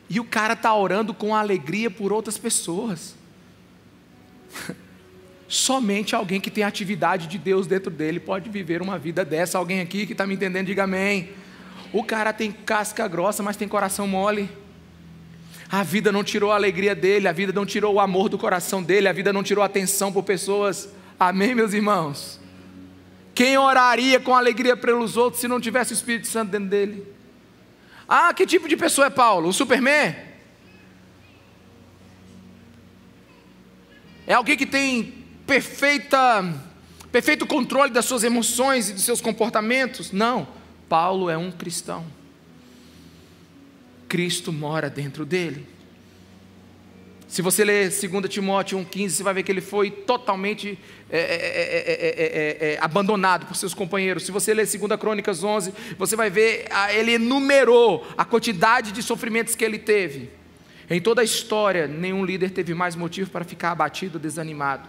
E o cara está orando com alegria por outras pessoas. Somente alguém que tem atividade de Deus dentro dele pode viver uma vida dessa. Alguém aqui que está me entendendo, diga amém. O cara tem casca grossa, mas tem coração mole. A vida não tirou a alegria dele, a vida não tirou o amor do coração dele, a vida não tirou a atenção por pessoas. Amém, meus irmãos? Quem oraria com alegria pelos outros se não tivesse o Espírito Santo dentro dele? Ah, que tipo de pessoa é Paulo? O Superman? É alguém que tem perfeita, perfeito controle das suas emoções e dos seus comportamentos. Não, Paulo é um cristão. Cristo mora dentro dele. Se você ler 2 Timóteo 1,15, você vai ver que ele foi totalmente é é é, é, é, é, abandonado por seus companheiros. Se você ler 2 Crônicas 11, você vai ver, ele enumerou a quantidade de sofrimentos que ele teve. Em toda a história, nenhum líder teve mais motivo para ficar abatido, desanimado.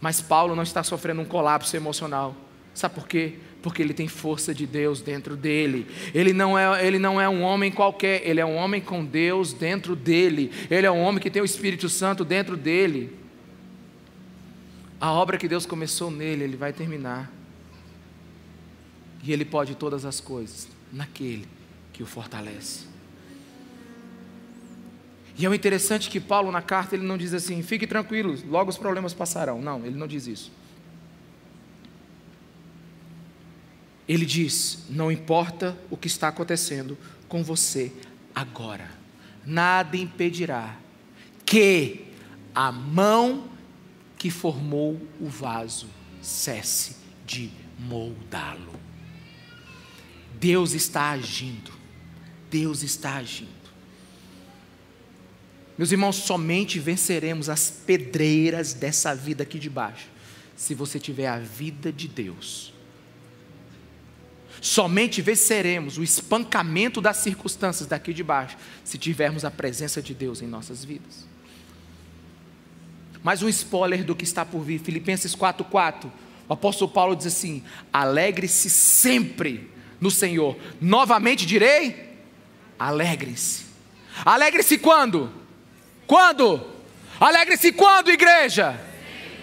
Mas Paulo não está sofrendo um colapso emocional. Sabe por quê? Porque ele tem força de Deus dentro dele. Ele não, é, ele não é um homem qualquer, ele é um homem com Deus dentro dele. Ele é um homem que tem o Espírito Santo dentro dele. A obra que Deus começou nele, ele vai terminar. E ele pode todas as coisas naquele que o fortalece. E é interessante que Paulo na carta ele não diz assim: fique tranquilo, logo os problemas passarão. Não, ele não diz isso. Ele diz: não importa o que está acontecendo com você agora, nada impedirá que a mão que formou o vaso cesse de moldá-lo. Deus está agindo, Deus está agindo. Meus irmãos, somente venceremos as pedreiras dessa vida aqui de baixo, se você tiver a vida de Deus. Somente venceremos o espancamento das circunstâncias daqui de baixo, se tivermos a presença de Deus em nossas vidas. Mais um spoiler do que está por vir, Filipenses 4,4. O apóstolo Paulo diz assim: alegre-se sempre no Senhor. Novamente direi: alegre-se. Alegre-se quando? Quando? Alegre-se quando, igreja?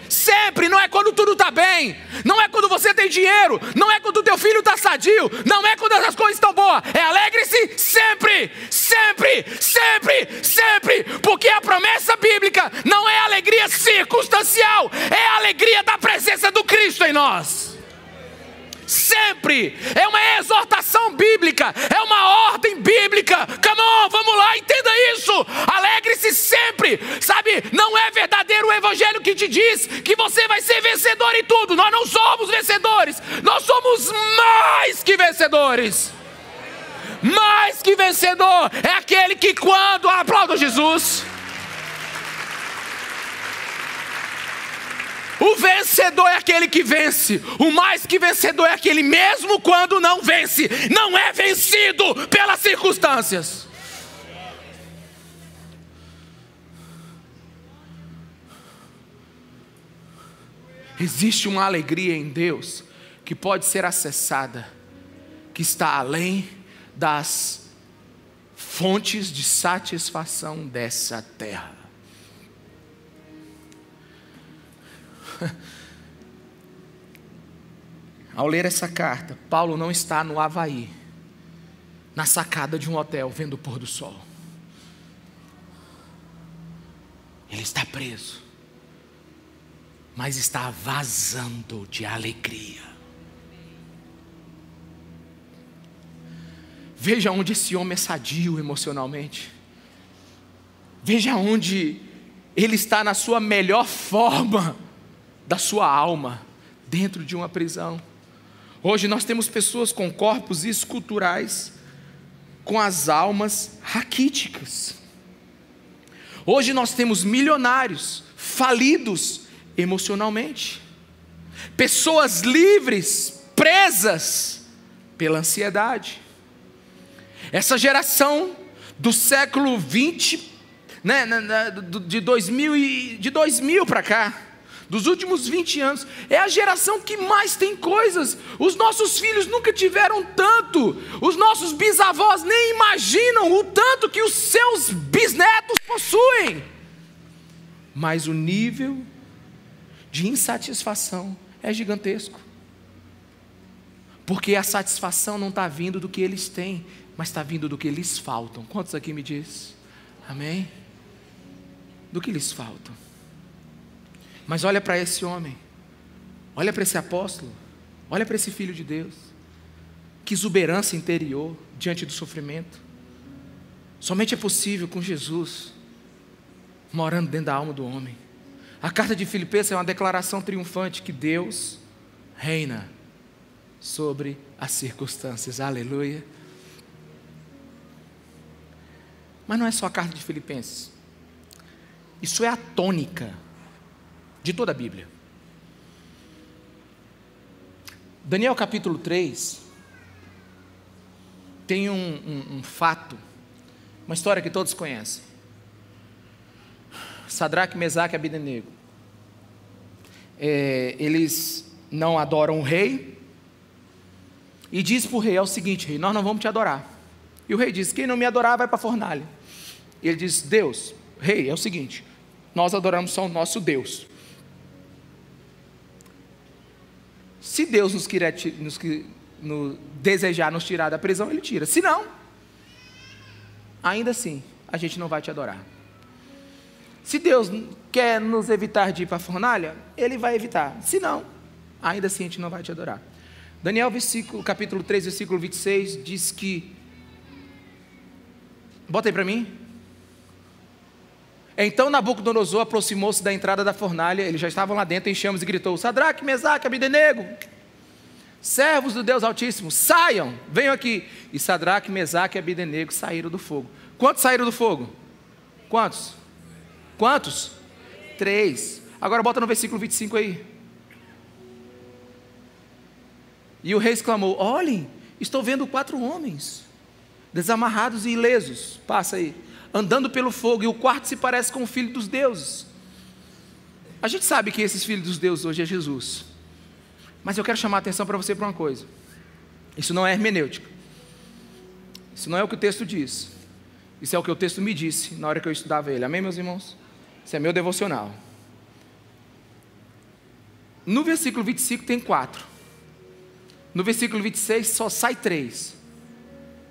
Sempre, não é quando tudo está bem, não é quando você tem dinheiro, não é quando teu filho está sadio, não é quando as coisas estão boas, é alegre-se sempre, sempre, sempre, sempre, porque a promessa bíblica não é alegria circunstancial, é a alegria da presença do Cristo em nós sempre. É uma exortação bíblica, é uma ordem bíblica. Come on, vamos lá, entenda isso. Alegre-se sempre. Sabe, não é verdadeiro o evangelho que te diz que você vai ser vencedor em tudo. Nós não somos vencedores, nós somos mais que vencedores. Mais que vencedor é aquele que quando aplauda Jesus O vencedor é aquele que vence. O mais que vencedor é aquele mesmo quando não vence. Não é vencido pelas circunstâncias. Existe uma alegria em Deus que pode ser acessada que está além das fontes de satisfação dessa terra. Ao ler essa carta, Paulo não está no Havaí, na sacada de um hotel, vendo o pôr do sol. Ele está preso, mas está vazando de alegria. Veja onde esse homem é sadio emocionalmente. Veja onde ele está na sua melhor forma da sua alma, dentro de uma prisão. Hoje nós temos pessoas com corpos esculturais, com as almas raquíticas. Hoje nós temos milionários falidos emocionalmente, pessoas livres, presas pela ansiedade. Essa geração do século 20, né, de 2000, de 2000 para cá, dos últimos 20 anos, é a geração que mais tem coisas. Os nossos filhos nunca tiveram tanto, os nossos bisavós nem imaginam o tanto que os seus bisnetos possuem. Mas o nível de insatisfação é gigantesco. Porque a satisfação não está vindo do que eles têm, mas está vindo do que lhes faltam. Quantos aqui me diz? Amém? Do que lhes faltam. Mas olha para esse homem, olha para esse apóstolo, olha para esse filho de Deus. Que exuberância interior diante do sofrimento. Somente é possível com Jesus morando dentro da alma do homem. A carta de Filipenses é uma declaração triunfante que Deus reina sobre as circunstâncias. Aleluia. Mas não é só a carta de Filipenses. Isso é a tônica de toda a Bíblia. Daniel capítulo 3 tem um, um, um fato, uma história que todos conhecem. Sadraque, Mesaque e Abednego. É, eles não adoram o rei e diz para o rei, é o seguinte, rei, nós não vamos te adorar. E o rei diz, quem não me adorar vai para a fornalha. E ele diz, Deus, rei, é o seguinte, nós adoramos só o nosso Deus. Se Deus nos, quiser, nos, nos desejar nos tirar da prisão, Ele tira. Se não, ainda assim, a gente não vai te adorar. Se Deus quer nos evitar de ir para a fornalha, Ele vai evitar. Se não, ainda assim a gente não vai te adorar. Daniel, capítulo 3, versículo 26, diz que. Bota aí para mim. Então Nabucodonosor aproximou-se da entrada da fornalha, eles já estavam lá dentro em chamas e gritou: Sadraque, Mesaque, Abidenego, servos do Deus Altíssimo, saiam, venham aqui. E Sadraque, Mesaque e Abidenego saíram do fogo. Quantos saíram do fogo? Quantos? Quantos? Três. Agora bota no versículo 25 aí. E o rei exclamou: Olhem, estou vendo quatro homens, desamarrados e ilesos. Passa aí andando pelo fogo, e o quarto se parece com o filho dos deuses. A gente sabe que esses filhos dos deuses hoje é Jesus. Mas eu quero chamar a atenção para você para uma coisa. Isso não é hermenêutica. Isso não é o que o texto diz. Isso é o que o texto me disse na hora que eu estudava ele. Amém, meus irmãos? Isso é meu devocional. No versículo 25 tem quatro. No versículo 26 só sai três.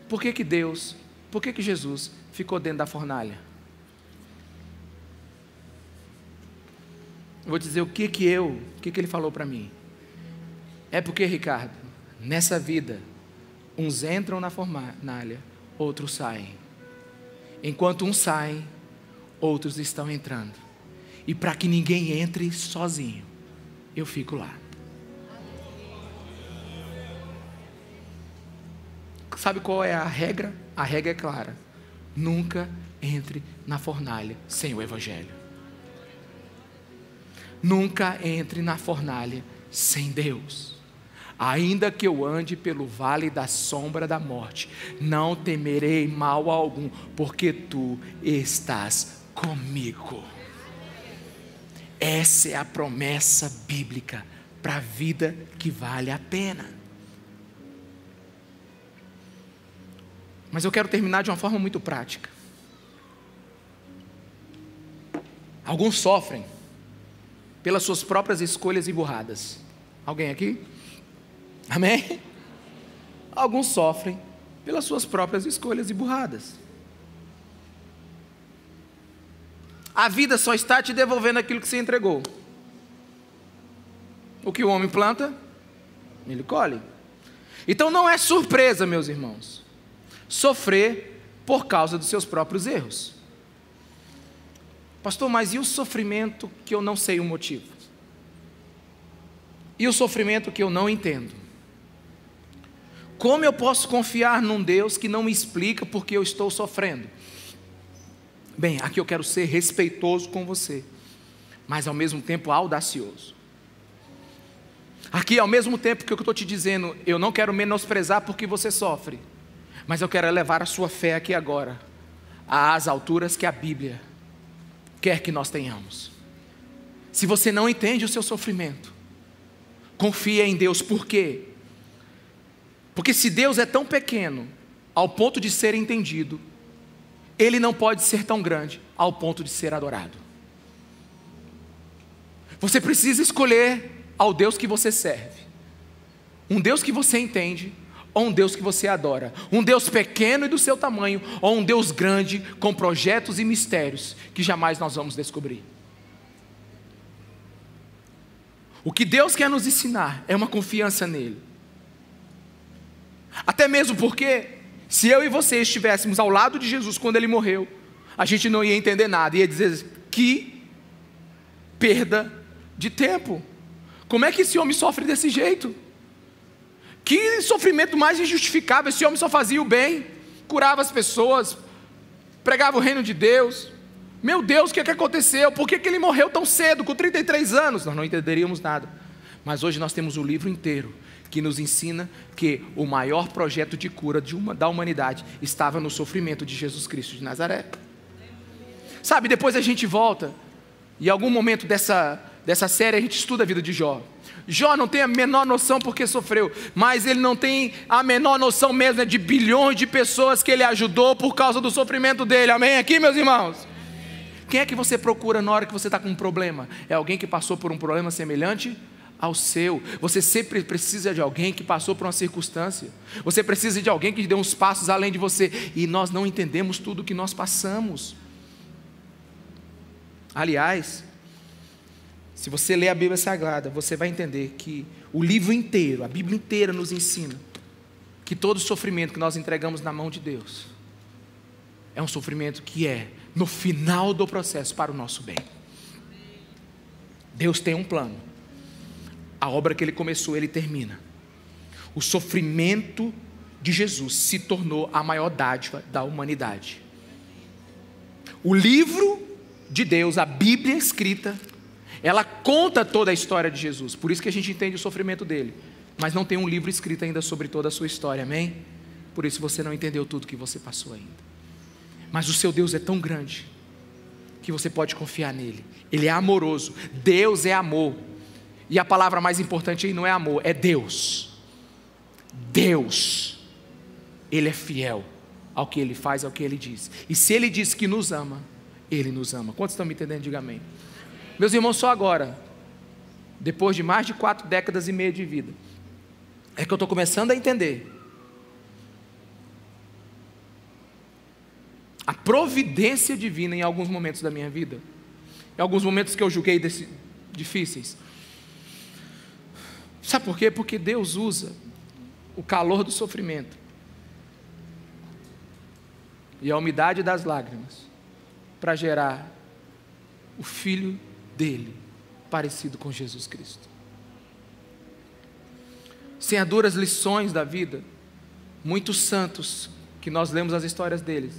Por que, que Deus, por que, que Jesus ficou dentro da fornalha. Vou dizer o que que eu, o que que ele falou para mim. É porque, Ricardo, nessa vida, uns entram na fornalha, outros saem. Enquanto uns saem, outros estão entrando. E para que ninguém entre sozinho, eu fico lá. Sabe qual é a regra? A regra é clara. Nunca entre na fornalha sem o Evangelho. Nunca entre na fornalha sem Deus. Ainda que eu ande pelo vale da sombra da morte, não temerei mal algum, porque tu estás comigo. Essa é a promessa bíblica para a vida que vale a pena. Mas eu quero terminar de uma forma muito prática. Alguns sofrem pelas suas próprias escolhas e burradas. Alguém aqui? Amém? Alguns sofrem pelas suas próprias escolhas e burradas. A vida só está te devolvendo aquilo que você entregou. O que o homem planta, ele colhe. Então não é surpresa, meus irmãos, sofrer por causa dos seus próprios erros. Pastor, mas e o sofrimento que eu não sei o motivo? E o sofrimento que eu não entendo? Como eu posso confiar num Deus que não me explica porque eu estou sofrendo? Bem, aqui eu quero ser respeitoso com você, mas ao mesmo tempo audacioso. Aqui, ao mesmo tempo que eu estou te dizendo, eu não quero menosprezar porque você sofre, mas eu quero elevar a sua fé aqui agora às alturas que a Bíblia quer que nós tenhamos. Se você não entende o seu sofrimento, confia em Deus, por quê? Porque se Deus é tão pequeno ao ponto de ser entendido, ele não pode ser tão grande ao ponto de ser adorado. Você precisa escolher ao Deus que você serve. Um Deus que você entende ou um Deus que você adora. Um Deus pequeno e do seu tamanho ou um Deus grande com projetos e mistérios que jamais nós vamos descobrir. O que Deus quer nos ensinar é uma confiança nele. Até mesmo porque se eu e você estivéssemos ao lado de Jesus quando ele morreu, a gente não ia entender nada, ia dizer que perda de tempo. Como é que esse homem sofre desse jeito? Que sofrimento mais injustificável. Esse homem só fazia o bem, curava as pessoas, pregava o reino de Deus. Meu Deus, o que, é que aconteceu? Por que, que ele morreu tão cedo, com 33 anos? Nós não entenderíamos nada. Mas hoje nós temos o livro inteiro que nos ensina que o maior projeto de cura de uma, da humanidade estava no sofrimento de Jesus Cristo de Nazaré. Sabe, depois a gente volta, e em algum momento dessa, dessa série a gente estuda a vida de Jó. Jó não tem a menor noção porque sofreu, mas ele não tem a menor noção mesmo né, de bilhões de pessoas que ele ajudou por causa do sofrimento dele. Amém? Aqui, meus irmãos. Quem é que você procura na hora que você está com um problema? É alguém que passou por um problema semelhante ao seu. Você sempre precisa de alguém que passou por uma circunstância. Você precisa de alguém que deu uns passos além de você. E nós não entendemos tudo o que nós passamos. Aliás, se você ler a Bíblia Sagrada, você vai entender que o livro inteiro, a Bíblia inteira nos ensina que todo sofrimento que nós entregamos na mão de Deus é um sofrimento que é no final do processo para o nosso bem. Deus tem um plano a obra que ele começou, ele termina. O sofrimento de Jesus se tornou a maior dádiva da humanidade. O livro de Deus, a Bíblia escrita, ela conta toda a história de Jesus. Por isso que a gente entende o sofrimento dele. Mas não tem um livro escrito ainda sobre toda a sua história, amém? Por isso você não entendeu tudo que você passou ainda. Mas o seu Deus é tão grande que você pode confiar nele. Ele é amoroso. Deus é amor. E a palavra mais importante aí não é amor, é Deus. Deus. Ele é fiel ao que ele faz, ao que ele diz. E se ele diz que nos ama, ele nos ama. Quantos estão me entendendo? Diga amém. Meus irmãos, só agora, depois de mais de quatro décadas e meia de vida, é que eu estou começando a entender a providência divina em alguns momentos da minha vida, em alguns momentos que eu julguei difíceis, Sabe por quê? Porque Deus usa o calor do sofrimento e a umidade das lágrimas para gerar o filho dele, parecido com Jesus Cristo. Sem as duras lições da vida, muitos santos que nós lemos as histórias deles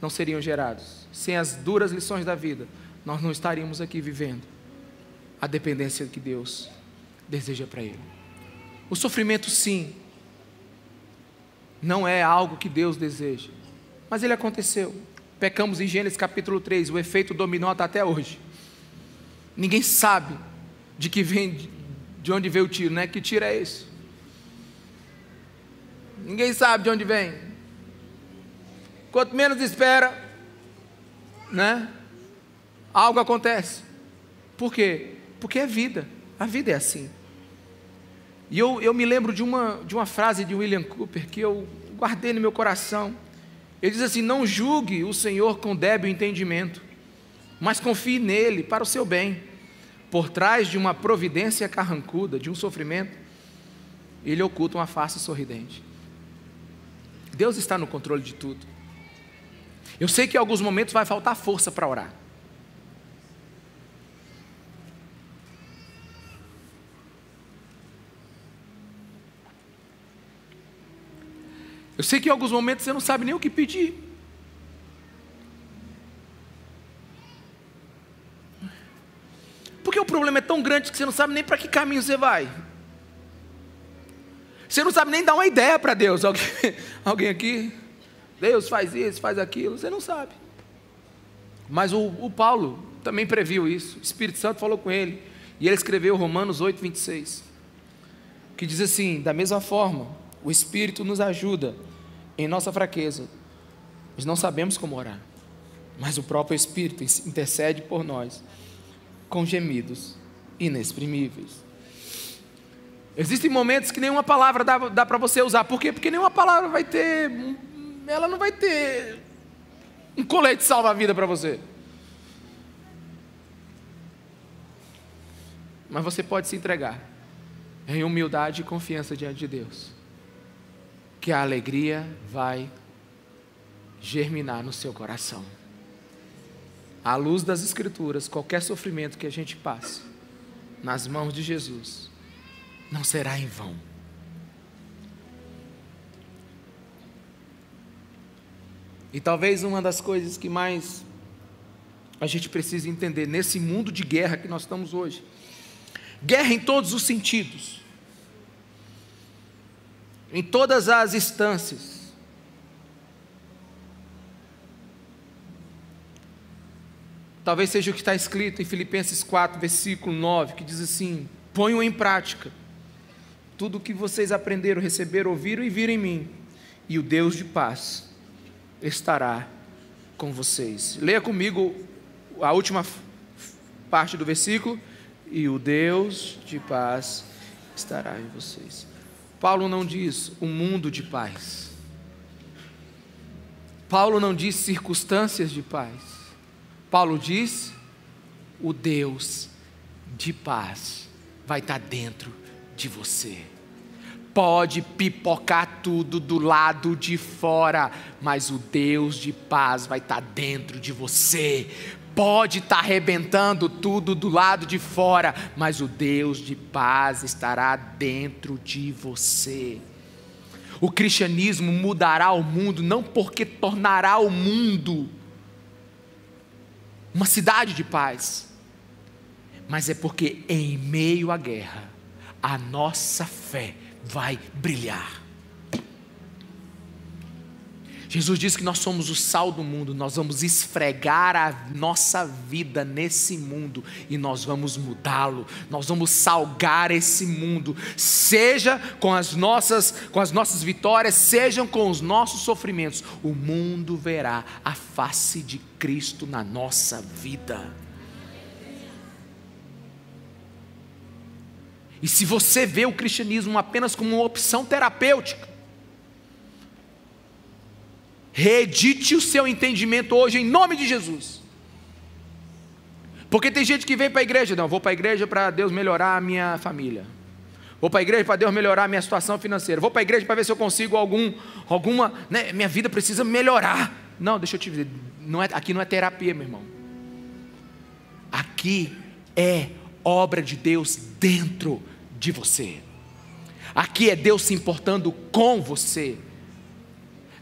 não seriam gerados. Sem as duras lições da vida, nós não estaríamos aqui vivendo a dependência que Deus deseja para ele. O sofrimento, sim, não é algo que Deus deseja, mas ele aconteceu. Pecamos em Gênesis capítulo 3, o efeito dominó até hoje. Ninguém sabe de que vem, de onde veio o tiro, né? Que tiro é esse? Ninguém sabe de onde vem. Quanto menos espera, né? Algo acontece. Por quê? Porque é vida. A vida é assim. E eu, eu me lembro de uma, de uma frase de William Cooper que eu guardei no meu coração. Ele diz assim: Não julgue o Senhor com débil entendimento, mas confie nele para o seu bem. Por trás de uma providência carrancuda, de um sofrimento, ele oculta uma face sorridente. Deus está no controle de tudo. Eu sei que em alguns momentos vai faltar força para orar. Eu sei que em alguns momentos você não sabe nem o que pedir. Porque o problema é tão grande que você não sabe nem para que caminho você vai. Você não sabe nem dar uma ideia para Deus. Alguém, alguém aqui? Deus faz isso, faz aquilo. Você não sabe. Mas o, o Paulo também previu isso. O Espírito Santo falou com ele. E ele escreveu Romanos 8, 26. Que diz assim: da mesma forma, o Espírito nos ajuda em nossa fraqueza, nós não sabemos como orar, mas o próprio Espírito intercede por nós com gemidos inexprimíveis. Existem momentos que nenhuma palavra dá, dá para você usar, por quê? Porque nenhuma palavra vai ter, ela não vai ter um colete salva-vida para você. Mas você pode se entregar em humildade e confiança diante de Deus que a alegria vai germinar no seu coração. À luz das Escrituras, qualquer sofrimento que a gente passe nas mãos de Jesus não será em vão. E talvez uma das coisas que mais a gente precisa entender nesse mundo de guerra que nós estamos hoje guerra em todos os sentidos em todas as instâncias. Talvez seja o que está escrito em Filipenses 4, versículo 9, que diz assim: ponham em prática tudo o que vocês aprenderam, receberam, ouviram e viram em mim, e o Deus de paz estará com vocês. Leia comigo a última parte do versículo, e o Deus de paz estará em vocês. Paulo não diz um mundo de paz. Paulo não diz circunstâncias de paz. Paulo diz o Deus de paz vai estar dentro de você. Pode pipocar tudo do lado de fora, mas o Deus de paz vai estar dentro de você. Pode estar tá arrebentando tudo do lado de fora, mas o Deus de paz estará dentro de você. O cristianismo mudará o mundo não porque tornará o mundo uma cidade de paz, mas é porque em meio à guerra a nossa fé vai brilhar. Jesus disse que nós somos o sal do mundo, nós vamos esfregar a nossa vida nesse mundo e nós vamos mudá-lo, nós vamos salgar esse mundo, seja com as nossas, com as nossas vitórias, sejam com os nossos sofrimentos. O mundo verá a face de Cristo na nossa vida. E se você vê o cristianismo apenas como uma opção terapêutica, Reedite o seu entendimento hoje em nome de Jesus. Porque tem gente que vem para a igreja, não, vou para a igreja para Deus melhorar a minha família. Vou para a igreja para Deus melhorar a minha situação financeira. Vou para a igreja para ver se eu consigo algum, alguma, né, minha vida precisa melhorar. Não, deixa eu te dizer, não é, aqui não é terapia, meu irmão. Aqui é obra de Deus dentro de você. Aqui é Deus se importando com você.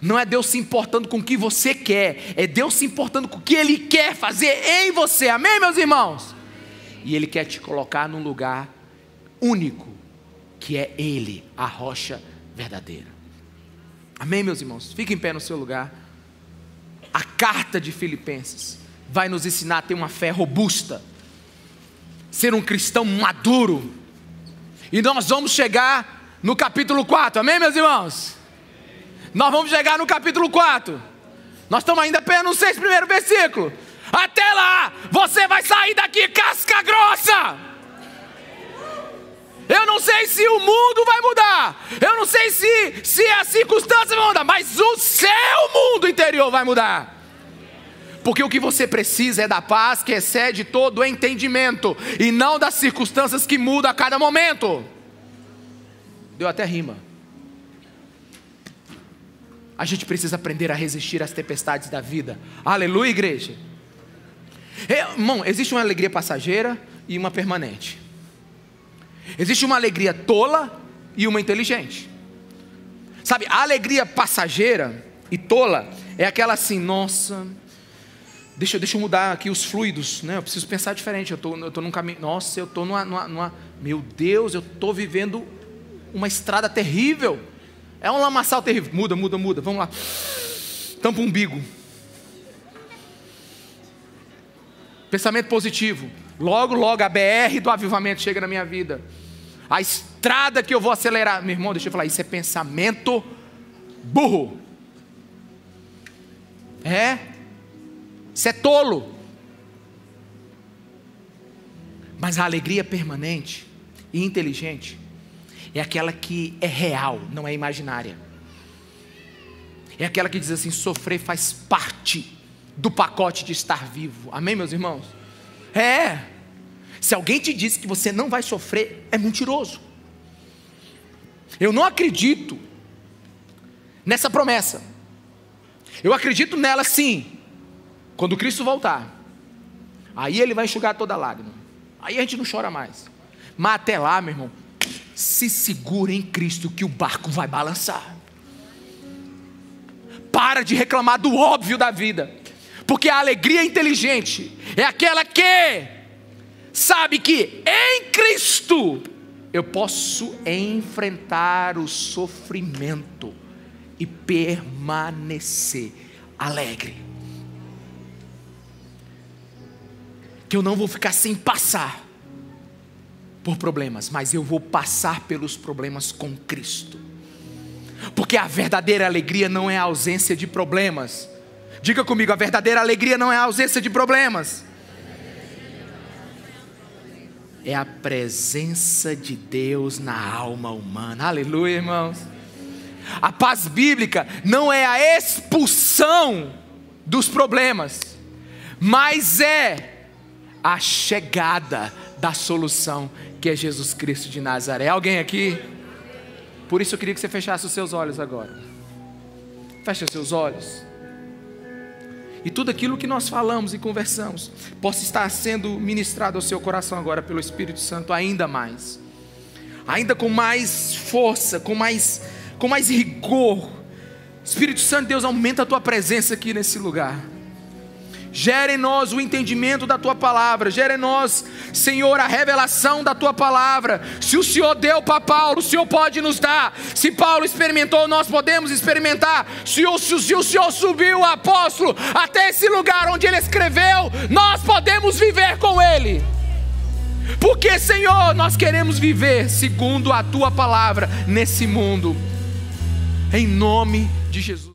Não é Deus se importando com o que você quer, é Deus se importando com o que Ele quer fazer em você. Amém, meus irmãos? E Ele quer te colocar num lugar único, que é Ele, a rocha verdadeira. Amém, meus irmãos? Fique em pé no seu lugar. A carta de Filipenses vai nos ensinar a ter uma fé robusta, ser um cristão maduro. E nós vamos chegar no capítulo 4, amém, meus irmãos? Nós vamos chegar no capítulo 4. Nós estamos ainda apenas nos seis primeiros versículos. Até lá, você vai sair daqui casca grossa. Eu não sei se o mundo vai mudar. Eu não sei se, se as circunstâncias vão mudar. Mas o seu mundo interior vai mudar. Porque o que você precisa é da paz que excede todo o entendimento. E não das circunstâncias que mudam a cada momento. Deu até rima. A gente precisa aprender a resistir às tempestades da vida. Aleluia, igreja. É, irmão, existe uma alegria passageira e uma permanente. Existe uma alegria tola e uma inteligente. Sabe, a alegria passageira e tola é aquela assim, nossa, deixa, deixa eu mudar aqui os fluidos, né? Eu preciso pensar diferente. Eu tô, eu tô num caminho, nossa, eu tô numa, numa, numa meu Deus, eu tô vivendo uma estrada terrível. É um lamaçal terrível. Muda, muda, muda. Vamos lá. Tampa o umbigo. Pensamento positivo. Logo, logo a BR do avivamento chega na minha vida. A estrada que eu vou acelerar. Meu irmão, deixa eu falar, isso é pensamento burro. É? Isso é tolo. Mas a alegria permanente e inteligente é aquela que é real, não é imaginária. É aquela que diz assim: sofrer faz parte do pacote de estar vivo. Amém, meus irmãos? É. Se alguém te disse que você não vai sofrer, é mentiroso. Eu não acredito nessa promessa. Eu acredito nela sim, quando Cristo voltar. Aí ele vai enxugar toda lágrima. Aí a gente não chora mais. Mas até lá, meu irmão, se segura em Cristo que o barco vai balançar. Para de reclamar do óbvio da vida. Porque a alegria inteligente é aquela que sabe que em Cristo eu posso enfrentar o sofrimento e permanecer alegre. Que eu não vou ficar sem passar por problemas, mas eu vou passar pelos problemas com Cristo. Porque a verdadeira alegria não é a ausência de problemas, Diga comigo, a verdadeira alegria não é a ausência de problemas. É a presença de Deus na alma humana. Aleluia, irmãos. A paz bíblica não é a expulsão dos problemas, mas é a chegada da solução que é Jesus Cristo de Nazaré. Alguém aqui? Por isso eu queria que você fechasse os seus olhos agora. Feche os seus olhos e tudo aquilo que nós falamos e conversamos possa estar sendo ministrado ao seu coração agora pelo Espírito Santo ainda mais, ainda com mais força, com mais, com mais rigor. Espírito Santo, Deus, aumenta a tua presença aqui nesse lugar. Gera em nós o entendimento da tua palavra, gera em nós, Senhor, a revelação da tua palavra. Se o Senhor deu para Paulo, o Senhor pode nos dar. Se Paulo experimentou, nós podemos experimentar. Se o, se, o Senhor subiu o apóstolo até esse lugar onde ele escreveu, nós podemos viver com ele. Porque, Senhor, nós queremos viver segundo a tua palavra nesse mundo. Em nome de Jesus.